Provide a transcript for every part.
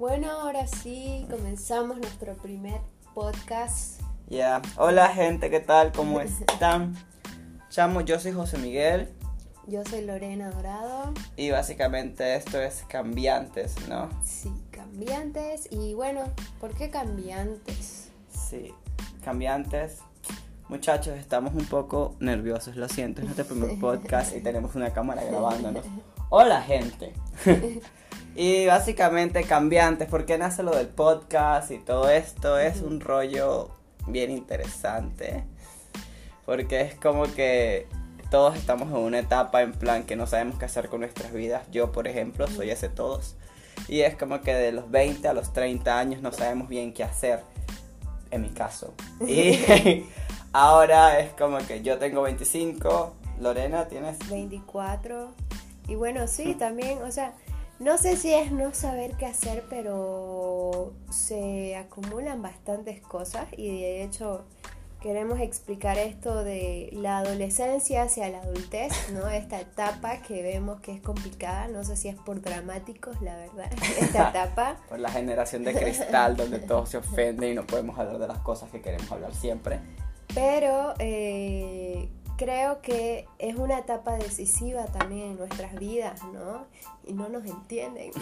Bueno, ahora sí comenzamos nuestro primer podcast. Ya, hola gente, ¿qué tal? ¿Cómo están? Chamo, yo soy José Miguel Yo soy Lorena Dorado. y básicamente esto es Cambiantes, ¿no? Sí, cambiantes. Y bueno, ¿por qué cambiantes? Sí, Cambiantes. Muchachos, estamos un poco nerviosos, lo siento, es nuestro primer podcast y tenemos una cámara grabándonos. Hola gente. Y básicamente Cambiantes, ¿por qué nace lo del podcast y todo esto? Es un rollo bien interesante. Porque es como que todos estamos en una etapa en plan que no sabemos qué hacer con nuestras vidas. Yo, por ejemplo, soy ese todos. Y es como que de los 20 a los 30 años no sabemos bien qué hacer. En mi caso. Y ahora es como que yo tengo 25. Lorena, tienes 24. Y bueno, sí, también, o sea, no sé si es no saber qué hacer, pero se acumulan bastantes cosas y de hecho queremos explicar esto de la adolescencia hacia la adultez, ¿no? Esta etapa que vemos que es complicada, no sé si es por dramáticos, la verdad, esta etapa. por la generación de cristal donde todos se ofenden y no podemos hablar de las cosas que queremos hablar siempre. Pero eh, creo que es una etapa decisiva también en nuestras vidas, ¿no? Y no nos entienden.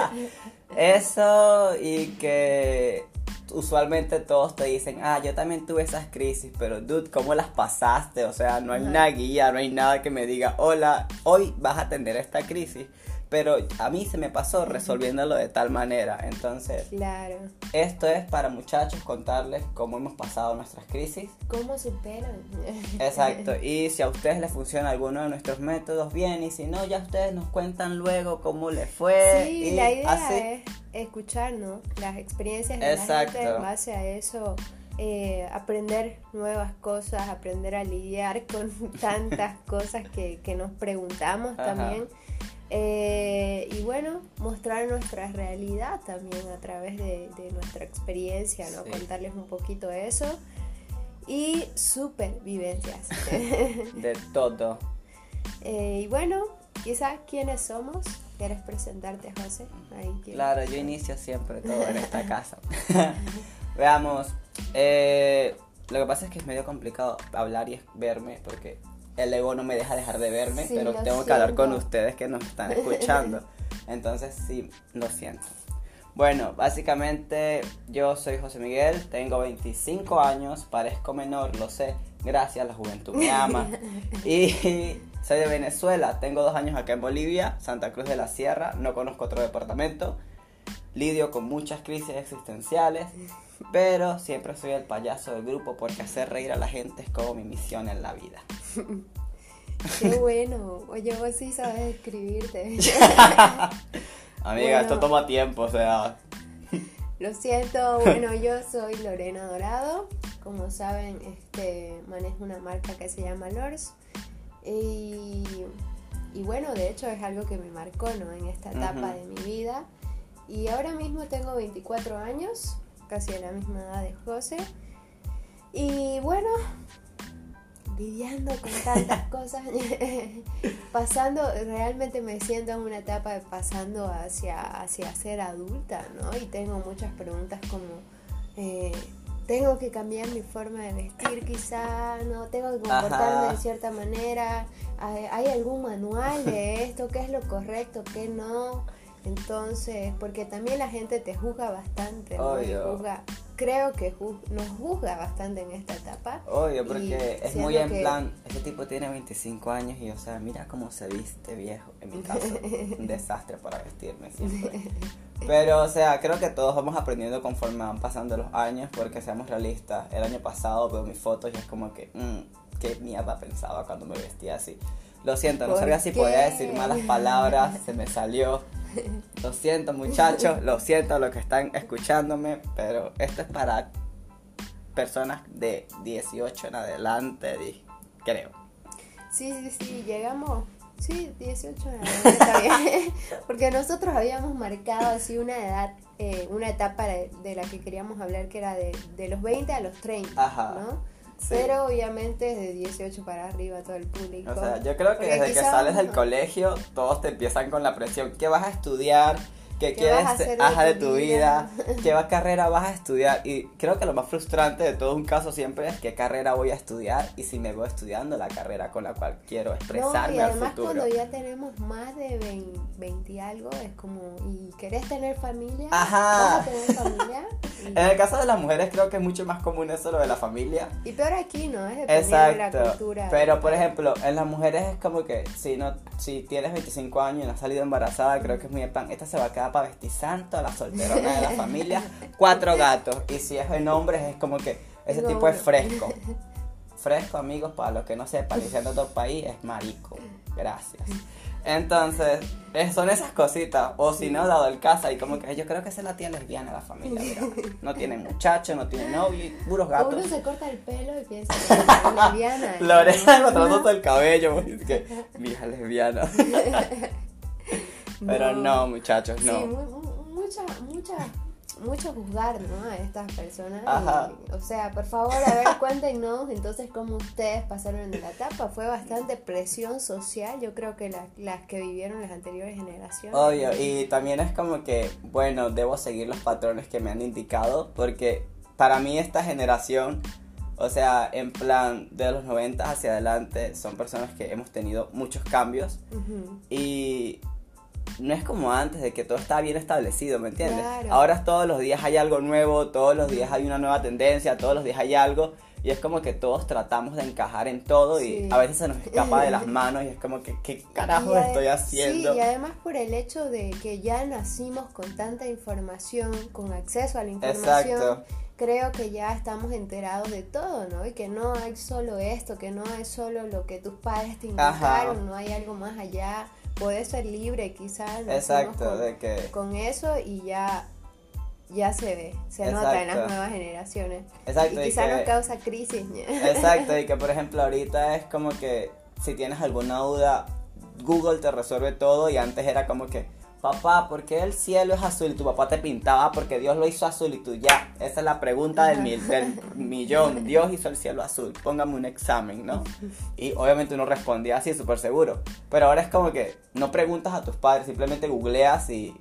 Eso y que usualmente todos te dicen, ah, yo también tuve esas crisis, pero dude, ¿cómo las pasaste? O sea, no hay una guía, no hay nada que me diga, hola, hoy vas a tener esta crisis. Pero a mí se me pasó resolviéndolo de tal manera. Entonces, claro. esto es para muchachos contarles cómo hemos pasado nuestras crisis. ¿Cómo superan? Exacto. Y si a ustedes les funciona alguno de nuestros métodos, bien. Y si no, ya ustedes nos cuentan luego cómo les fue. Sí, y la idea así. es escuchar, ¿no? Las experiencias de Exacto. la gente en base a eso. eh, aprender nuevas cosas, aprender a lidiar con tantas cosas que, que nos preguntamos Ajá. también. Eh, y bueno, mostrar nuestra realidad también a través de, de nuestra experiencia, ¿no? Sí. Contarles un poquito de eso. Y supervivencias. De todo. Eh, y bueno, quizás quiénes somos. ¿Quieres presentarte, José? Ahí Claro, yo inicio siempre todo en esta casa. Veamos. eh, lo que pasa es que es medio complicado hablar y verme porque el ego no me deja dejar de verme, Sí, pero tengo que hablar con ustedes que nos están escuchando. Entonces sí, lo siento. Bueno, básicamente yo soy José Miguel, tengo 25 años, parezco menor, lo sé, gracias, la juventud me ama. Y soy de Venezuela, tengo dos años acá en Bolivia, Santa Cruz de la Sierra, no conozco otro departamento, lidio con muchas crisis existenciales, pero siempre soy el payaso del grupo porque hacer reír a la gente es como mi misión en la vida. Qué bueno. Oye, vos sí sabes escribirte. Amiga, Bueno. esto toma tiempo, o sea... Lo siento, bueno, yo soy Lorena Dorado. Como saben, este manejo una marca que se llama Lors. Y, y bueno, de hecho es algo que me marcó ¿no? en esta etapa de mi vida. Y ahora mismo tengo 24 años, casi a la misma edad de José. Y bueno, lidiando con tantas cosas, pasando, realmente me siento en una etapa de pasando hacia, hacia ser adulta, ¿no? Y tengo muchas preguntas como, eh, ¿tengo que cambiar mi forma de vestir quizá? ¿No? ¿Tengo que comportarme Ajá. de cierta manera? ¿Hay, algún manual de esto? ¿Qué es lo correcto? ¿Qué no? Entonces, porque también la gente te juzga bastante, ¿no? Juzga- creo que ju- nos juzga bastante en esta etapa. Obvio, porque es muy en que- plan, este tipo tiene 25 años y, o sea, mira cómo se viste viejo. En mi caso, un desastre para vestirme siempre. Pero, o sea, creo que todos vamos aprendiendo conforme van pasando los años, porque seamos realistas. El año pasado veo mis fotos y es como que, mmm, qué mierda pensaba cuando me vestía así. Lo siento, no ¿Por sabía si qué? podía decir malas palabras, se me salió. Lo siento, muchachos, lo siento a los que están escuchándome, pero esto es para personas de 18 en adelante, creo. Sí, sí, sí, llegamos. Sí, 18 años, está bien. Porque nosotros habíamos marcado así una edad, eh, una etapa de, de la que queríamos hablar que era de, de los 20 a los 30, Ajá. ¿no? Pero obviamente es de 18 para arriba todo el público. O sea, yo creo que Porque desde que sales del colegio, todos te empiezan con la presión. ¿Qué vas a estudiar? Qué ¿Qué quieres hacer de ajá, de tu tu vida? vida, qué va- carrera vas a estudiar. Y creo que lo más frustrante de todo un caso siempre es qué carrera voy a estudiar y si me voy estudiando la carrera con la cual quiero No, expresarme y al además futuro. cuando ya tenemos más de 20, 20 y algo, es como, ¿y querés tener familia? Ajá. ¿Vas a tener familia? Y, En el caso de las mujeres creo que es mucho más común eso lo de la familia. y peor aquí, ¿no? Es dependiendo de la Exacto. cultura. Pero por ejemplo, en las mujeres es como que si no si tienes 25 años y no has salido embarazada, creo que es muy de pan, esta se va a quedar para vestir santo, la solterona de la familia, cuatro gatos. Y si es en hombres es como que ese Tengo tipo es fresco. Fresco, amigos, para los que no sepan, diciendo otro país es marico. Gracias. Entonces, eh, son esas cositas. O si no, dado el caso, y como que yo creo que esa es la tía lesbiana de la familia. mira. No tiene muchacho, no tiene novio, puros gatos. Uno se corta el pelo y piensa que es lesbiana. ¿no? Lorena encontrando todo el cabello, es que mi hija lesbiana. Pero no, muchachos, Sí, no. mu- mucha, mucha, mucho juzgar, ¿no? A estas personas. y, o sea, por favor, a ver, cuéntenos entonces cómo ustedes pasaron de la etapa. Fue bastante presión social, yo creo que la- las que vivieron las anteriores generaciones. Obvio, y también es como que, bueno, debo seguir los patrones que me han indicado, porque para mí esta generación, o sea, en plan de los 90 hacia adelante, son personas que hemos tenido muchos cambios y no es como antes de que todo está bien establecido, ¿me entiendes? Claro. Ahora todos los días hay algo nuevo, todos los días hay una nueva tendencia, todos los días hay algo y es como que todos tratamos de encajar en todo y a veces se nos escapa de las manos y es como que ¿qué carajo estoy haciendo? Sí, y además por el hecho de que ya nacimos con tanta información, con acceso a la información, Exacto. creo que ya estamos enterados de todo, ¿no? Y que no hay solo esto, que no es solo lo que tus padres te indicaron, Ajá. no hay algo más allá. Podés ser libre, quizás. Exacto, con, de que con eso y ya ya se ve, se nota en las Exacto. nuevas generaciones. Exacto, y y quizás que- nos causa crisis. Exacto, y que por ejemplo ahorita es como que si tienes alguna duda, Google te resuelve todo y antes era como que, papá, ¿por qué el cielo es azul? Y tu papá te pintaba porque Dios lo hizo azul y tú ya, esa es la pregunta del, mil- del millón, Dios hizo el cielo azul, póngame un examen, ¿no? Y obviamente uno respondía así, súper seguro, pero ahora es como que no preguntas a tus padres, simplemente googleas y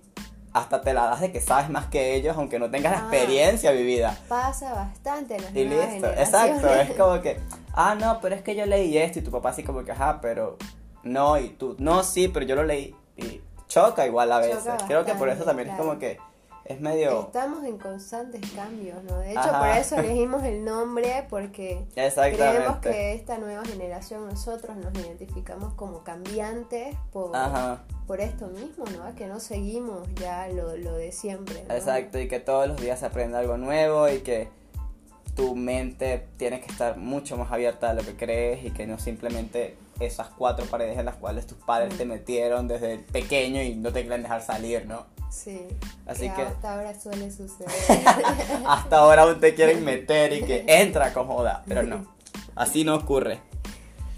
hasta te la das de que sabes más que ellos, aunque no tengas la Ah. experiencia vivida. Pasa bastante en las Y listo, exacto, es como que, ah, no, pero es que yo leí esto y tu papá así como que, ajá, pero no, y tú, no, sí, pero yo lo leí y choca igual a veces. Creo que por eso también es como que es medio... Estamos en constantes cambios, ¿no? De hecho, Ajá. por eso elegimos el nombre, porque creemos que esta nueva generación, nosotros nos identificamos como cambiantes por, Ajá, por esto mismo, ¿no? Que no seguimos ya lo, lo de siempre. ¿no? exacto, y que todos los días se aprende algo nuevo y que tu mente tiene que estar mucho más abierta a lo que crees y que no simplemente esas cuatro paredes en las cuales tus padres Mm. te metieron desde pequeño y no te quieren dejar salir, ¿no? Sí. Así que- hasta ahora suele suceder. Hasta ahora aún te quieren meter y que entra con joda, pero no, así no ocurre.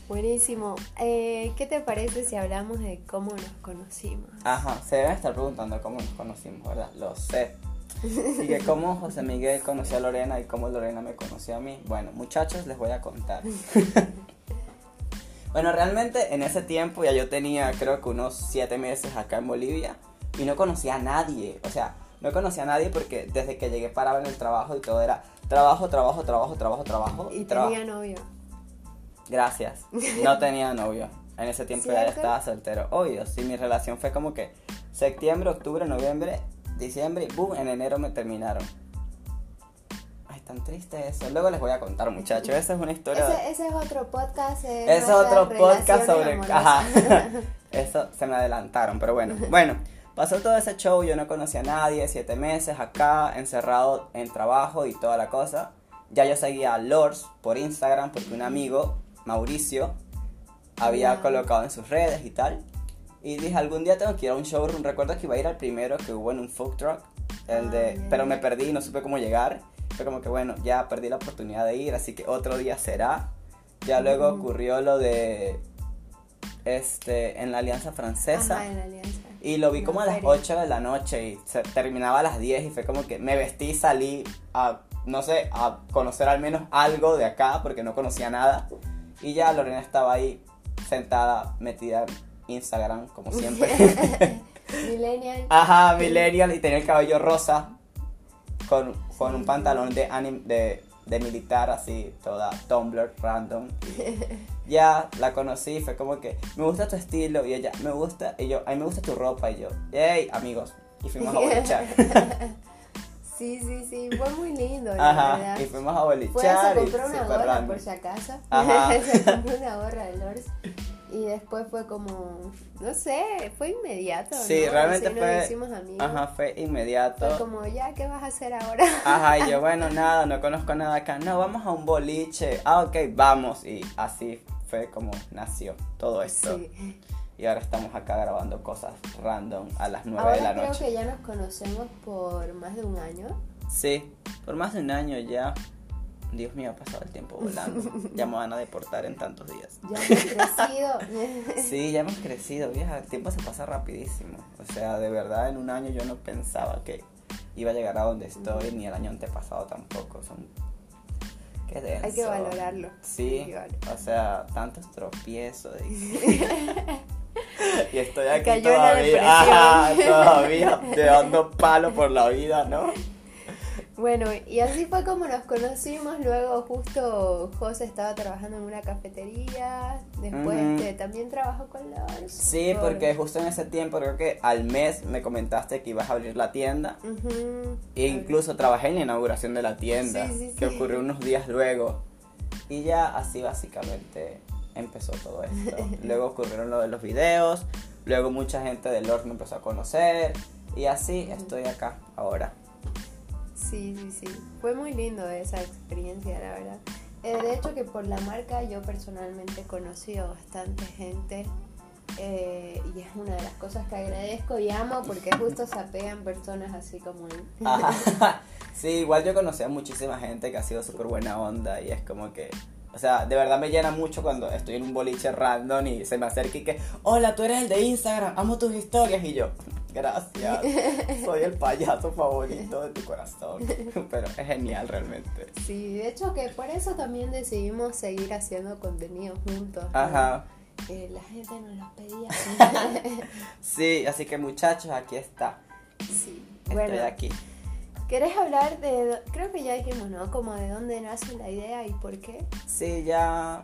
Buenísimo. Eh, ¿Qué te parece si hablamos de cómo nos conocimos? Ajá, se deben estar preguntando cómo nos conocimos, ¿verdad? Lo sé. Y que cómo José Miguel conoció a Lorena y cómo Lorena me conoció a mí. Bueno, muchachos, les voy a contar. bueno, realmente en ese tiempo ya yo tenía creo que unos siete meses acá en Bolivia y no conocía a nadie. O sea, no conocía a nadie porque desde que llegué paraba en el trabajo y todo era trabajo, trabajo, trabajo, trabajo, trabajo. Y trabajo. tenía novio. Gracias. No tenía novio. En ese tiempo ya estaba soltero. Obvio, sí, mi relación fue como que septiembre, octubre, noviembre, diciembre y boom, en enero me terminaron. Tan triste eso. Luego les voy a contar, muchachos. Esa es una historia. Ese, ese es otro podcast. eh, Ese es otro podcast sobre. Ajá. Eso se me adelantaron, pero bueno. Bueno, pasó todo ese show. Yo no conocía a nadie. Siete meses acá, encerrado en trabajo y toda la cosa. Ya yo seguía a Lors por Instagram porque un amigo, Mauricio, había Ya. colocado en sus redes y tal. Y dije, algún día tengo que ir a un showroom. Recuerdo que iba a ir al primero que hubo en un food truck. El de, Ah, pero me perdí y no supe cómo llegar. Fue como que bueno, ya perdí la oportunidad de ir, así que otro día será. Ya luego Ujú. ocurrió lo de este en la Alianza Francesa. Ajá, en la alianza. Y lo vi Una como a las feria. 8 de la noche y se terminaba a las 10 y fue como que me vestí y salí a, no sé, a conocer al menos algo de acá porque no conocía nada. Y ya Lorena estaba ahí sentada, metida en Instagram como siempre. Millennial. Ajá, millennial y tenía el cabello rosa con, con un pantalón de, anim- de, de militar así, toda Tumblr, random. Y ya la conocí, fue como que, me gusta tu estilo y ella, me gusta, y yo, a mí me gusta tu ropa y yo, hey, amigos, y fuimos a bolichar. Sí, sí, sí, fue muy lindo, Ajá, verdad. y fuimos a Fue, bolichar. se y compró una gorra por si acaso. Ajá. se compró una gorra de Lors. Y después fue como, no sé, fue inmediato. Sí, ¿no? realmente Así nos fue- hicimos amigos. Ajá, fue inmediato. Fue como, ya, ¿qué vas a hacer ahora? Ajá, y yo, bueno, nada, no conozco nada acá. No, vamos a un boliche. Ah, ok, vamos. Y así fue como nació todo esto. Sí. Y ahora estamos acá grabando cosas random a las 9 Ahora de la creo noche. que ya nos conocemos por más de un año. Sí, por más de un año ya. Dios mío, ha pasado el tiempo volando. Ya me van a deportar en tantos días. Ya hemos crecido. Sí, ya hemos crecido, vieja. El tiempo se pasa rapidísimo. O sea, de verdad, en un año yo no pensaba que iba a llegar a donde estoy, ni el año antepasado tampoco. Son. Qué denso. Hay que valorarlo. Sí, que o sea, tantos tropiezos. Y, y estoy aquí todavía, ajá, todavía dando palo por la vida, ¿no? Bueno, y así fue como nos conocimos. Luego, justo José estaba trabajando en una cafetería. Después, este, también trabajó con Lars. Sí, Por- porque justo en ese tiempo, creo que al mes me comentaste que ibas a abrir la tienda. E incluso trabajé en la inauguración de la tienda, Sí, sí, que ocurrió unos días luego. Y ya así básicamente empezó todo esto. luego ocurrieron lo de los videos, luego mucha gente del Lord me empezó a conocer. Y así estoy acá ahora. Sí, sí, sí. Fue muy lindo esa experiencia, la verdad. Eh, de hecho, que por la marca yo personalmente he conocido bastante gente. eh, y es una de las cosas que agradezco y amo porque justo se apegan personas así como él. Ajá. Sí, igual yo conocí a muchísima gente que ha sido súper buena onda y es como que, o sea, de verdad me llena mucho cuando estoy en un boliche random y se me acerca y que, hola, tú eres el de Instagram, amo tus historias y yo, gracias, soy el payaso favorito de tu corazón, pero es genial realmente. Sí, de hecho que por eso también decidimos seguir haciendo contenido juntos. ¿no? Ajá, Eh, la gente nos los pedía. sí, así que muchachos, aquí está, sí. estoy Bueno, aquí. ¿querés hablar de, creo que ya dijimos, ¿no? Como de dónde nace la idea y por qué? Sí, ya,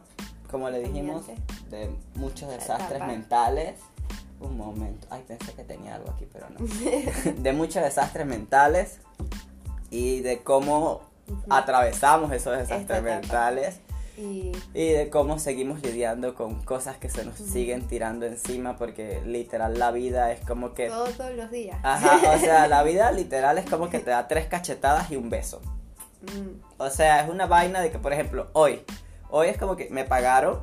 como le dijimos, de muchos desastres mentales. Un momento, ay, pensé que tenía algo aquí, pero no. de muchos desastres mentales y de cómo atravesamos esos desastres mentales Y y de cómo seguimos lidiando con cosas que se nos siguen tirando encima porque literal la vida es como que... todo, todos los días. Ajá, o sea, la vida literal es como que te da tres cachetadas y un beso. Mm, O sea, es una vaina de que, por ejemplo, hoy, hoy es como que me pagaron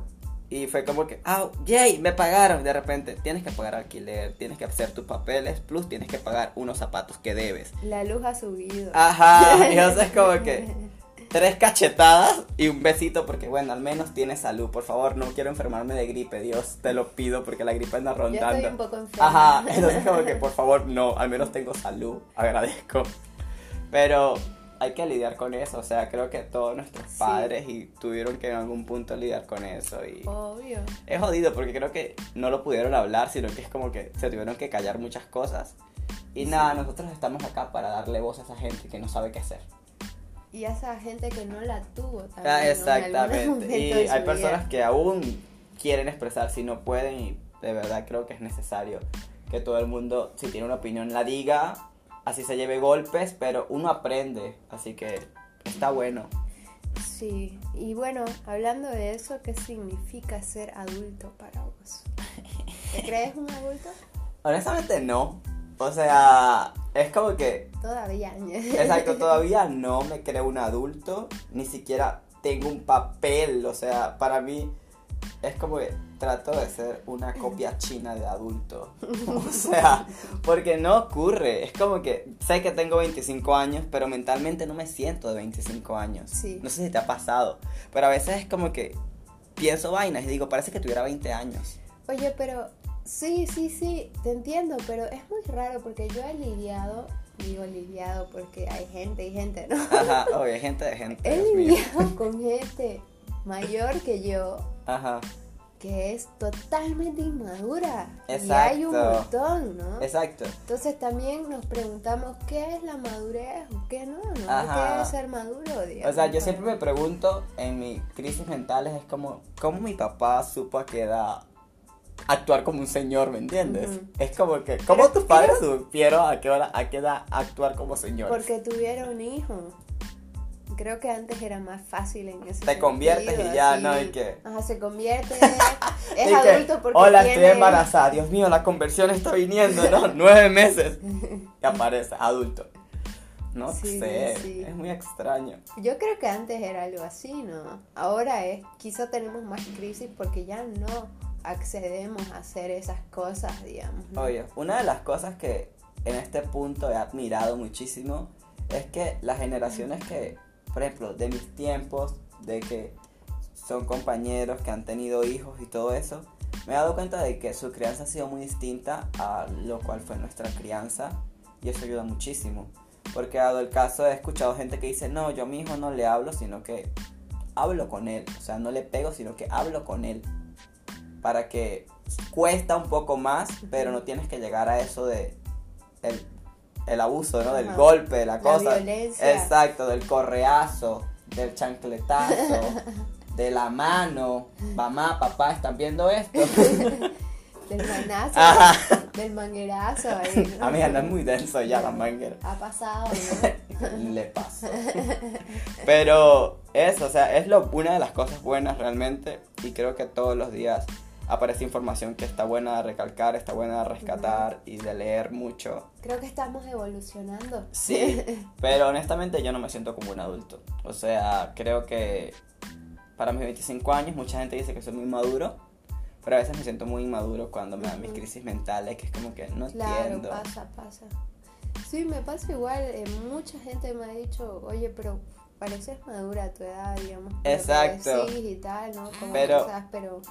y fue como que, ah, yay, me pagaron. De repente, tienes que pagar alquiler, tienes que hacer tus papeles, plus tienes que pagar unos zapatos que debes. La luz ha subido. Ajá, y o sea, es como que tres cachetadas y un besito porque, bueno, al menos tienes salud. Por favor, no quiero enfermarme de gripe, Dios, te lo pido porque la gripe anda Yo estoy rondando. un poco enferma. Ajá, entonces como que por favor no, al menos tengo salud, agradezco. Pero hay que lidiar con eso, o sea, creo que todos nuestros Sí. padres y tuvieron que en algún punto lidiar con eso y Obvio. es jodido porque creo que no lo pudieron hablar, sino que es como que se tuvieron que callar muchas cosas. Y Sí. nada, nosotros estamos acá para darle voz a esa gente que no sabe qué hacer. Y a esa gente que no la tuvo también. Ah, ¿no? Exactamente. momento Y hay vida. personas que aún quieren expresar si no pueden y de verdad creo que es necesario que todo el mundo, si tiene una opinión, la diga, así se lleve golpes, pero uno aprende, así que está bueno. Sí, y bueno, hablando de eso, ¿qué significa ser adulto para vos? ¿Te crees un adulto? Honestamente no, o sea, es como que, Todavía. exacto, todavía no me creo un adulto, ni siquiera tengo un papel, o sea, para mí es como que trato de ser una copia china de adulto. O sea, porque no ocurre. Es como que sé que tengo 25 años, pero mentalmente no me siento de 25 años. Sí. No sé si te ha pasado, pero a veces es como que pienso vainas y digo, parece que tuviera 20 años. Oye, pero sí, sí, sí, te entiendo, pero es muy raro porque yo he lidiado, digo lidiado porque hay gente y gente, ¿no? Ajá, oye, gente de gente. He lidiado con gente mayor que yo Ajá. Que es totalmente inmadura. Y hay un montón, ¿no? Exacto. Entonces también nos preguntamos qué es la madurez o qué no, ¿no? ¿Qué es ser maduro? o sea, yo siempre me pregunto en mis crisis mentales, es como, ¿cómo mi papá supo a qué edad actuar como un señor, ¿me entiendes? Es como que, ¿cómo tus padres supieron a qué hora, a qué edad actuar como señores? Porque tuvieron hijos creo que antes era más fácil en ese Te conviertes y ya, ¿no? ¿Y qué? Ajá, se convierte, es adulto porque Hola, estoy embarazada, Dios mío, la conversión está viniendo, ¿no? Nueve meses. Y aparece, adulto. No sé, es muy extraño. Yo creo que antes era algo así, ¿no? Ahora es, quizá tenemos más crisis porque ya no accedemos a hacer esas cosas, digamos. Oye, una de las cosas que en este punto he admirado muchísimo es que las generaciones que por ejemplo, de mis tiempos, de que son compañeros que han tenido hijos y todo eso, me he dado cuenta de que su crianza ha sido muy distinta a lo cual fue nuestra crianza y eso ayuda muchísimo. Porque dado el caso he escuchado gente que dice, no, yo a mi hijo no le hablo, sino que hablo con él. O sea, no le pego, sino que hablo con él. Para que cuesta un poco más, pero no tienes que llegar a eso de el abuso, ¿no? Del golpe, de la cosa. Violencia. Exacto, del correazo, del chancletazo, de la mano. Mamá, papá, ¿están viendo esto? del manazo, del manguerazo. Ahí, ¿no? Amiga, no es muy denso ya la manguera. Ha pasado, ¿no? Le pasó. Pero eso, o sea, es lo, una de las cosas buenas realmente. Y creo que todos los días aparece información que está buena de recalcar, está buena de rescatar y de leer mucho. Creo que estamos evolucionando. Sí, pero honestamente yo no me siento como un adulto. O sea, creo que para mis 25 años mucha gente dice que soy muy maduro, pero a veces me siento muy inmaduro cuando me dan mis crisis mentales, que es como que no claro, pasa, pasa. Sí, me pasa igual. Eh, mucha gente me ha dicho, oye, pero pareces madura a tu edad, digamos. Exacto. Sí y tal, ¿no? Como pero, pero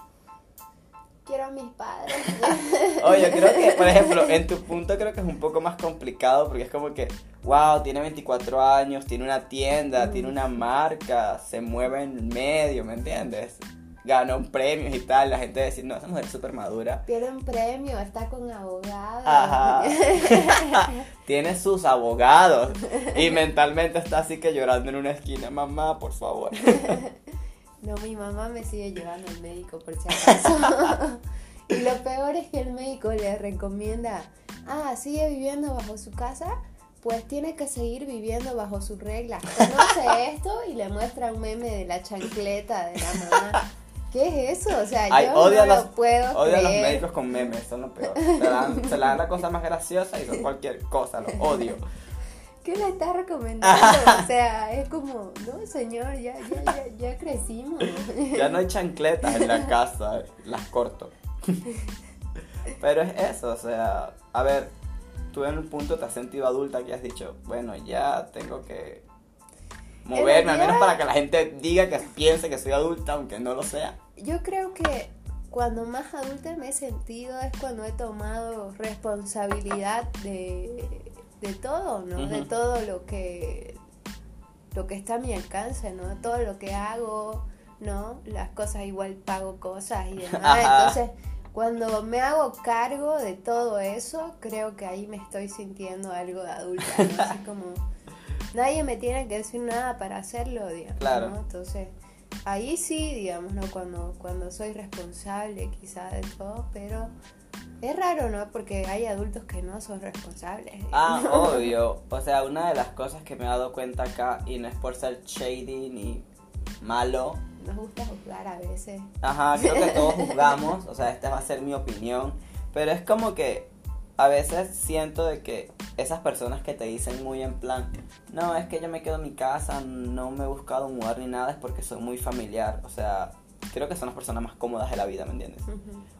quiero a mis padres. Oye, creo que, por ejemplo, en tu punto creo que es un poco más complicado porque es como que, wow, tiene 24 años, tiene una tienda, tiene una marca, se mueve en medio, ¿me entiendes? Ganó premios y tal, la gente decir, no, esa mujer es súper madura. Tiene un premio, está con abogados. Ajá. tiene sus abogados y mentalmente está así que llorando en una esquina, mamá, por favor. No, mi mamá me sigue llevando al médico por si acaso. Que el médico le recomienda, ah, sigue viviendo bajo su casa, pues tiene que seguir viviendo bajo sus reglas. Conoce esto y le muestra un meme de la chancleta de la mamá. ¿Qué es eso? O sea, yo no lo puedo odio a los médicos con memes, son lo peor. Se dan, se dan la cosa más graciosa y son cualquier cosa, lo odio. ¿Qué le está recomendando? o sea, es como, no, señor, ya, ya, ya, ya crecimos. ya no hay chancletas en la casa, las corto. Pero es eso, o sea, a ver, tú en un punto te has sentido adulta que has dicho, bueno, ya tengo que moverme, al menos para que la gente diga que piense que soy adulta, aunque no lo sea. Yo creo que cuando más adulta me he sentido es cuando he tomado responsabilidad de de todo, ¿no? De todo lo que lo que está a mi alcance, ¿no? Todo lo que hago, ¿no? Las cosas igual pago cosas y demás. Entonces, cuando me hago cargo de todo eso, creo que ahí me estoy sintiendo algo de adulta, ¿no? Así como nadie me tiene que decir nada para hacerlo, digamos, claro. ¿no? Entonces, ahí sí, digamos, ¿no? Cuando, cuando soy responsable quizá de todo, pero es raro, ¿no? Porque hay adultos que no son responsables. Ah, obvio. O sea, una de las cosas que me he dado cuenta acá, y no es por ser shady ni malo. Nos gusta juzgar a veces. Ajá, creo que todos juzgamos. O sea, esta va a ser mi opinión. Pero es como que a veces siento de que esas personas que te dicen muy en plan, no, es que yo me quedo en mi casa, no me he buscado mudar ni nada, es porque soy muy familiar. O sea, creo que son las personas más cómodas de la vida, ¿me entiendes?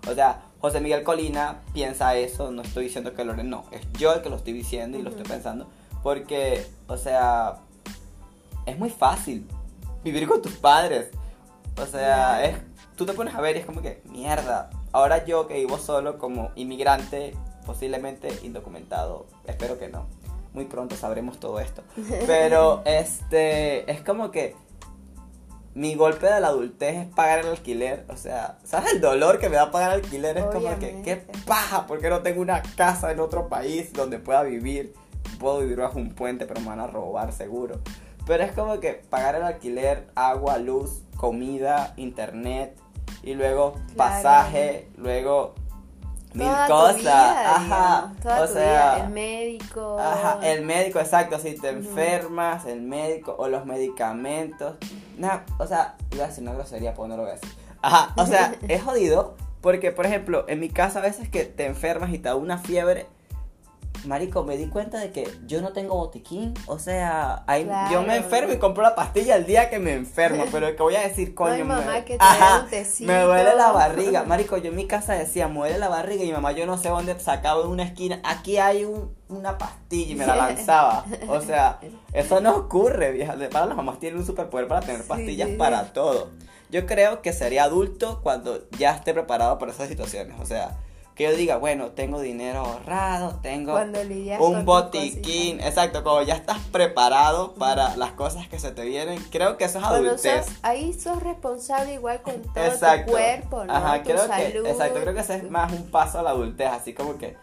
O sea, José Miguel Colina piensa eso, no estoy diciendo que Loren no, es yo el que lo estoy diciendo y lo estoy pensando, porque, o sea, es muy fácil vivir con tus padres. O sea, es, tú te pones a ver y es como que, mierda, ahora yo que vivo solo como inmigrante, posiblemente indocumentado, espero que no. Muy pronto sabremos todo esto. Pero este es como que mi golpe de la adultez es pagar el alquiler. O sea, ¿sabes el dolor que me da pagar alquiler? Es como que, qué paja, porque no tengo una casa en otro país donde pueda vivir. Puedo vivir bajo un puente, pero me van a robar seguro. Pero es como que pagar el alquiler, agua, luz, comida, internet y luego pasaje, luego mil cosas. ajá. o sea, el médico. Ajá, el médico, exacto. Si te enfermas, el médico o los medicamentos. Nada, o sea, iba a decir una grosería, pues no lo voy a decir. Ajá, o sea, es jodido porque, por ejemplo, en mi casa a veces que te enfermas y te da una fiebre Marico, me di cuenta de que yo no tengo botiquín. O sea, yo me enfermo y compro la pastilla el día que me enfermo. Pero que voy a decir, coño, me, me duele la barriga. Marico, yo en mi casa decía, me duele la barriga. Y mi mamá, yo no sé dónde sacaba de una esquina. Aquí hay una pastilla y me la lanzaba. O sea, eso no ocurre, vieja. Para las mamás tienen un superpoder para tener pastillas para todo. Yo creo que sería adulto cuando ya esté preparado para esas situaciones. O sea que yo diga, bueno, tengo dinero ahorrado, tengo un botiquín, exacto, como ya estás preparado para las cosas que se te vienen, creo que eso es adultez. ahí sos responsable igual con todo tu cuerpo, ¿no? Ajá, creo que, exacto, creo que ese es más un paso a la adultez, así como que,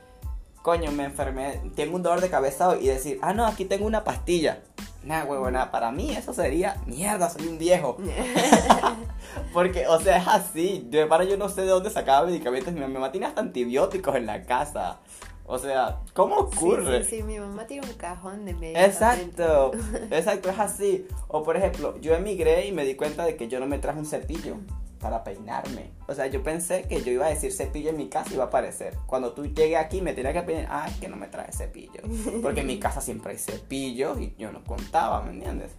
coño, me enfermé, tengo un dolor de cabeza y decir, ah, no, aquí tengo una pastilla. Nah, huevona, para mí eso sería, mierda, soy un viejo. Porque, o sea, es así. De para yo no sé de dónde sacaba medicamentos. Mi mamá tiene hasta antibióticos en la casa. O sea, ¿cómo ocurre? Sí, sí, mi mamá tiene un cajón de medicamentos. Exacto, exacto, es así. O por ejemplo, yo emigré y me di cuenta de que yo no me traje un cepillo para peinarme. O sea, yo pensé que yo iba a decir cepillo en mi casa y iba a aparecer. Cuando tú llegues aquí me tenía que pedir, ay, que no me trae cepillo. Porque en mi casa siempre hay cepillo y yo no contaba, ¿me entiendes?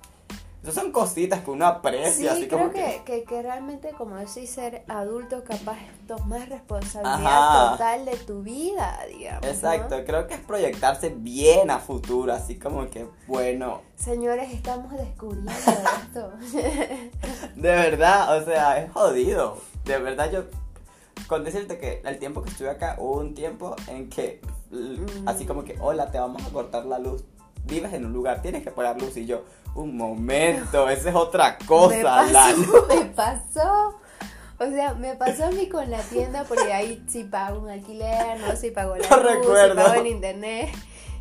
Esas son cositas que uno aprecia. Sí, creo que, que... realmente, como decís, ser adulto capaz tomar responsabilidad total de tu vida, digamos. Exacto, creo que es proyectarse bien a futuro, así como que, bueno. Señores, estamos descubriendo esto. de verdad, o sea, es jodido. De verdad, yo con decirte que el tiempo que estuve acá hubo un tiempo en que mm. así como que hola te vamos a cortar la luz vives en un lugar tienes que pagar luz y yo un momento, esa es otra cosa. Me pasó, me pasó. O sea, me pasó a mí con la tienda porque ahí sí pago un alquiler, no sí pago la luz, sí pago el internet.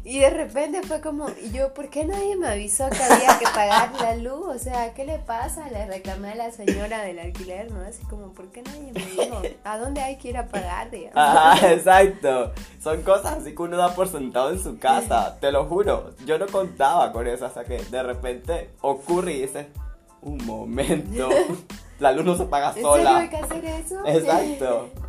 Y de repente fue como, y yo, ¿por qué nadie me avisó que había que pagar la luz? O sea, ¿qué le pasa? Le reclamé a la señora del alquiler, ¿no? Así como, ¿por qué nadie me dijo? ¿A dónde hay que ir a pagar, digamos? Ajá, exacto. Son cosas así que uno da por sentado en su casa, te lo juro. Yo no contaba con eso hasta que de repente ocurre y dices, un momento, la luz no se paga sola. ¿En serio hay que hacer eso? Exacto.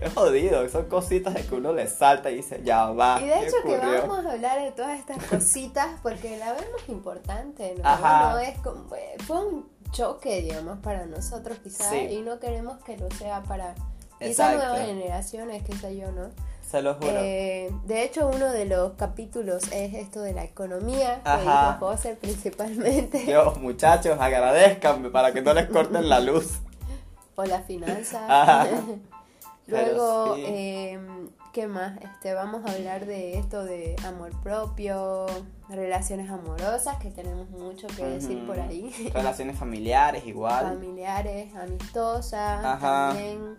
Es jodido, son cositas de que uno le salta y dice, ya va. Y de hecho que vamos a hablar de todas estas cositas porque la vemos importante, ¿no? No es como, fue un choque, digamos, para nosotros quizás y no queremos que lo sea para quizás nuevas generaciones, qué sé yo, ¿no? Se lo juro. Eh, de hecho, uno de los capítulos es esto de la economía, Ajá. que José principalmente. Dios, muchachos, agradezcanme para que no les corten la luz. O la finanza. Ajá. Luego, em, ¿qué más? Este, vamos a hablar de esto de amor propio, relaciones amorosas, que tenemos mucho que decir por ahí. Relaciones familiares igual. Familiares, amistosas, Ajá. también.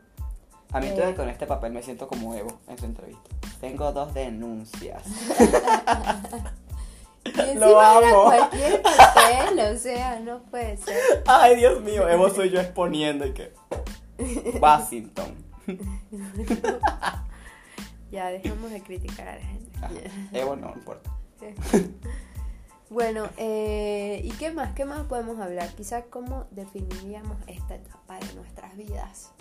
A mí eh, con este papel me siento como Evo en su entrevista. Tengo dos denuncias. y Lo amo. cualquier papel, o sea, no puede ser. Ay, Dios mío, Evo soy yo exponiendo y que... Washington. ya, dejamos de criticar a la gente. Evo no importa. Bueno, eh, ¿y qué más? ¿Qué más podemos hablar? Quizás cómo definiríamos esta etapa de nuestras vidas.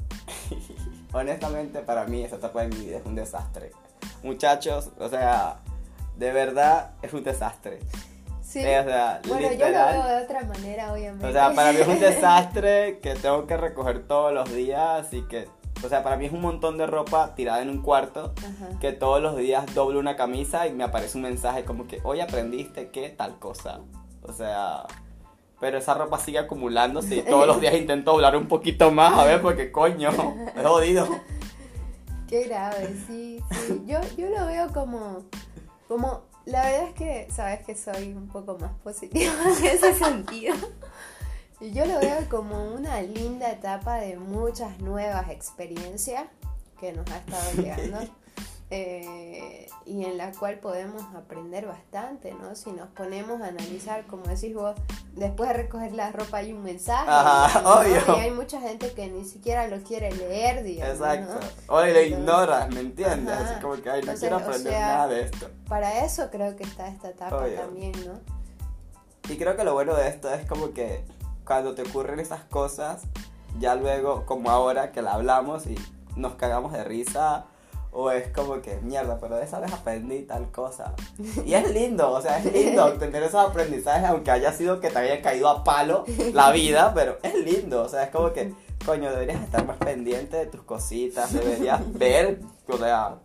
Honestamente, para mí esta etapa de mi vida es un desastre. Muchachos, o sea, de verdad es un desastre. Sí. Eh, bueno, yo lo veo de otra manera, obviamente. O sea, para mí es un desastre que tengo que recoger todos los días y que o sea, para mí es un montón de ropa tirada en un cuarto que todos los días doblo una camisa y me aparece un mensaje como que hoy aprendiste que tal cosa. O sea, pero esa ropa sigue acumulándose y todos los días intento doblar un poquito más, a ver, porque coño, he jodido. Qué grave, sí, sí. Yo, yo lo veo como, como, la verdad es que, sabes que soy un poco más positiva en ese sentido. Y yo lo veo como una linda etapa de muchas nuevas experiencias que nos ha estado llegando. Eh, y en la cual podemos aprender bastante, ¿no? Si nos ponemos a analizar, como decís vos, después de recoger la ropa hay un mensaje. Ajá, ¿no? obvio. Y hay mucha gente que ni siquiera lo quiere leer, digamos. Exacto. ¿no? O lo ignoras, ¿me entiendes? Ajá. Así como que, ay, no Entonces, quiero o aprender sea, nada de esto. Para eso creo que está esta etapa Obvio. también, ¿no? Y creo que lo bueno de esto es como que cuando te ocurren esas cosas, ya luego, como ahora que la hablamos y nos cagamos de risa, o es como que, mierda, pero de esa vez aprendí tal cosa. Y es lindo, o sea, es lindo tener esos aprendizajes, aunque haya sido que te haya caído a palo la vida, pero es lindo, o sea, es como que, coño, deberías estar más pendiente de tus cositas, deberías ver, o sea,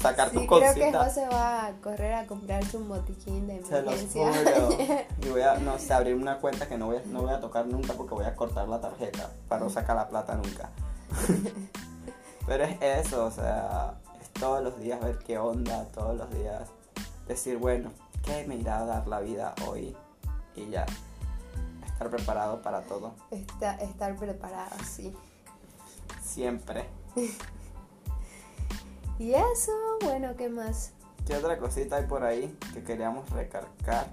sacar Sí, tus creo que cositas. José va a correr a comprarse un botiquín de Se los emergencia. juro. Y voy a, no sé, abrir una cuenta que no voy, a, no voy a tocar nunca porque voy a cortar la tarjeta para no sacar la plata nunca. Pero es eso, o sea, es todos los días ver qué onda, todos los días decir, bueno, ¿qué me irá a dar la vida hoy? Y ya, estar preparado para todo, Está- estar preparado, sí. siempre. Y eso, bueno, ¿qué más? ¿Qué otra cosita hay por ahí que queríamos recargar?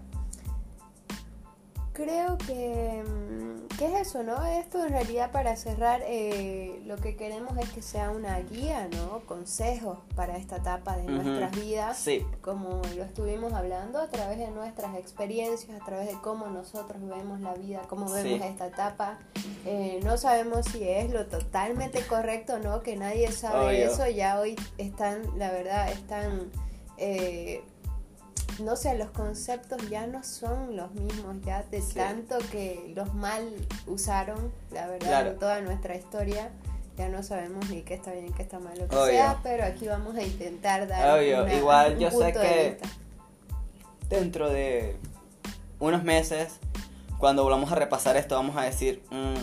Creo que, mm, ¿qué es eso, no? Esto en realidad para cerrar, eh, lo que queremos es que sea una guía, ¿no? Consejos para esta etapa de nuestras vidas. Sí, como lo estuvimos hablando, a través de nuestras experiencias, a través de cómo nosotros vemos la vida, cómo vemos Sí. esta etapa. Eh, no sabemos si es lo totalmente correcto no, que nadie sabe Obvio. eso. Ya hoy están, la verdad, están, eh, no sé, los conceptos ya no son los mismos, ya de Sí. tanto que los mal usaron, la verdad, Claro. en toda nuestra historia. Ya no sabemos ni qué está bien, qué está mal, lo que Obvio. sea, pero aquí vamos a intentar dar Obvio, una- igual un yo sé punto de que- vista. dentro de unos meses, cuando volvamos a repasar esto, vamos a decir, "Mm,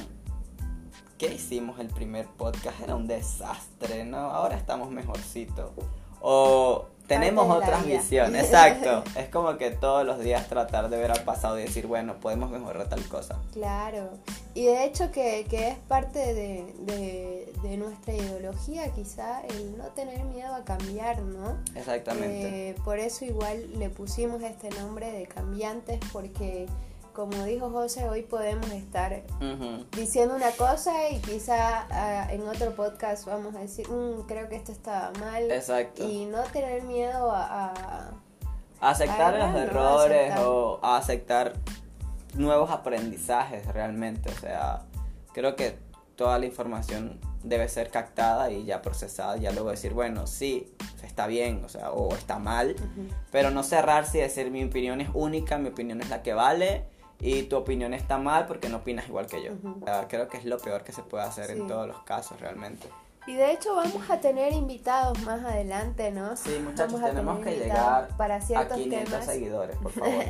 ¿qué hicimos el primer podcast? Era un desastre, ¿no? Ahora estamos mejorcito. O tenemos otras visiones, exacto. Es como que todos los días tratar de ver al pasado y decir, bueno, podemos mejorar tal cosa. Claro, y de hecho que, que es parte de, de- de nuestra ideología quizá el no tener miedo a cambiar, ¿no? Exactamente. Eh, por eso igual le pusimos este nombre de cambiantes porque como dijo José, hoy podemos estar diciendo una cosa y quizá ah, en otro podcast vamos a decir, "Mm, creo que esto está mal Exacto. y no tener miedo a... a- aceptar los ¿no? errores Aceptar. o a aceptar nuevos aprendizajes realmente. O sea, creo que toda la información debe ser captada y ya procesada, ya luego decir, bueno, sí, está bien, o sea, o está mal, pero no cerrarse y decir mi opinión es única, mi opinión es la que vale y tu opinión está mal porque no opinas igual que yo. O sea, creo que es lo peor que se puede hacer en Sí. todos los casos realmente. Y de hecho vamos a tener invitados más adelante, ¿no? Sí, muchachos, Vamos tenemos que llegar para a ciertos 500 temas. seguidores, por favor.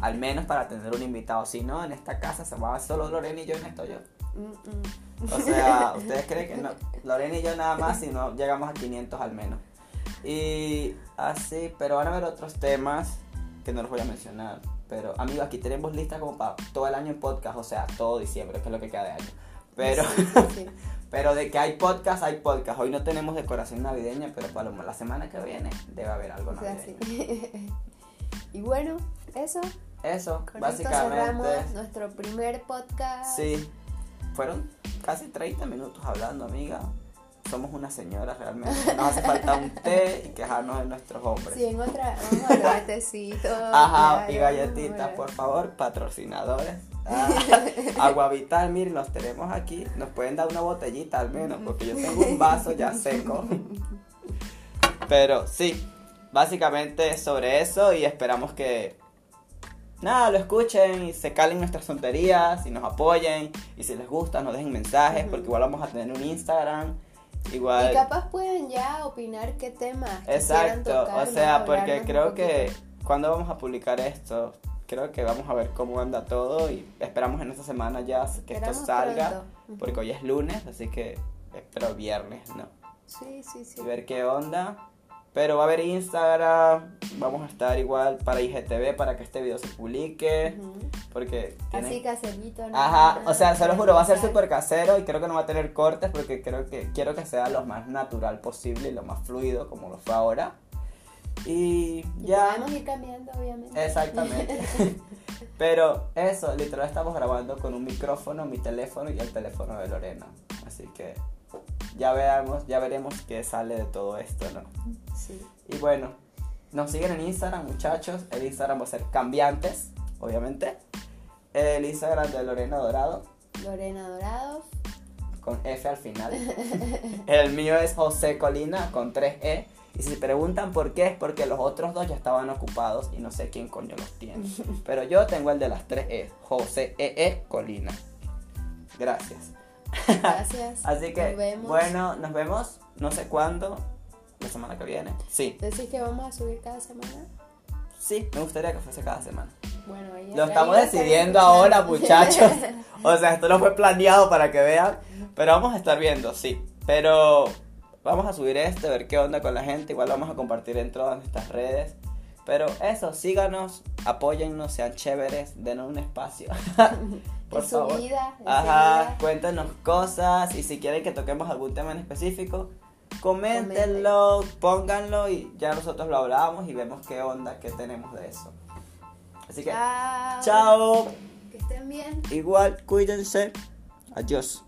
Al menos para tener un invitado. Si no, en esta casa se va solo Lorena y yo en esto yo. Mm, mm. O sea, ¿ustedes creen que no? Lorena y yo nada más si no llegamos a 500 al menos. Y así, pero van a haber otros temas que no los voy a mencionar. Pero, amigos, aquí tenemos lista como para todo el año en podcast, o sea, todo diciembre, que es lo que queda de año. Pero, Sí, sí, sí. pero de que hay podcast, hay podcast. Hoy no tenemos decoración navideña, pero para la semana que viene debe haber algo O sea, navideño. sí. y bueno, eso. Eso, Con básicamente. esto cerramos nuestro primer podcast. Sí, fueron casi 30 minutos hablando, amiga. Somos unas señoras realmente. Nos hace falta un té y quejarnos de nuestros hombres. Sí, en otra, vamos a hablar de tecitos. Ajá, y galletitas, por favor, patrocinadores. Ah, agua vital, miren, los tenemos aquí. Nos pueden dar una botellita al menos, porque yo tengo un vaso ya seco. Pero sí, básicamente es sobre eso y esperamos que nada, lo escuchen y se calen nuestras tonterías y nos apoyen. Y si les gusta, nos dejen mensajes, porque igual vamos a tener un Instagram. Igual. Y capaz pueden ya opinar qué temas Exacto, tocar, o sea, porque creo que cuando vamos a publicar esto, creo que vamos a ver cómo anda todo y esperamos en esta semana ya que esto Esperamos salga, pronto. Porque hoy es lunes, así que espero viernes, ¿no? Sí, sí, sí. Y ver qué onda, Pero va a haber Instagram, vamos a estar igual para IGTV para que este video se publique. Porque tiene- Así caserito, ¿no? Ajá, o sea, se lo juro, va a ser súper casero y creo que no va a tener cortes porque creo que quiero que sea lo más natural posible y lo más fluido como lo fue ahora. Y Y ya. Podemos ir cambiando, obviamente. Exactamente. Pero eso, literal estamos grabando con un micrófono, mi teléfono y el teléfono de Lorena. Así que ya veamos, ya veremos qué sale de todo esto, ¿no? Sí. Y bueno, nos siguen en Instagram, muchachos. El Instagram va a ser cambiantes, obviamente. El Instagram de Lorena Dorado, Lorena Dorado. con F al final. El mío es José Colina, con 3E. Y si se preguntan por qué, es porque los otros dos ya estaban ocupados y no sé quién coño los tiene. Pero yo tengo el de las 3E, José E.E. Colina. Gracias. Gracias. Así que, Nos vemos. bueno, nos vemos, no sé cuándo, la semana que viene. Sí, ¿Decís que vamos a subir cada semana? sí, me gustaría que fuese cada semana. Bueno, ahí Lo estamos lo decidiendo ahora, muchachos. O sea, esto no fue planeado para que vean, pero vamos a estar viendo, sí. Pero vamos a subir este, ver qué onda con la gente. Igual vamos a compartir en todas nuestras redes. Pero eso, síganos, apóyennos, sean chéveres, denos un espacio. Por Es su favor. vida, Ajá, vida. cuéntenos cosas y si quieren que toquemos algún tema en específico, coméntenlo, pónganlo y ya nosotros lo hablamos y vemos qué onda, qué tenemos de eso. Así que, Chao. chao. Que estén bien. Igual, cuídense. Adiós.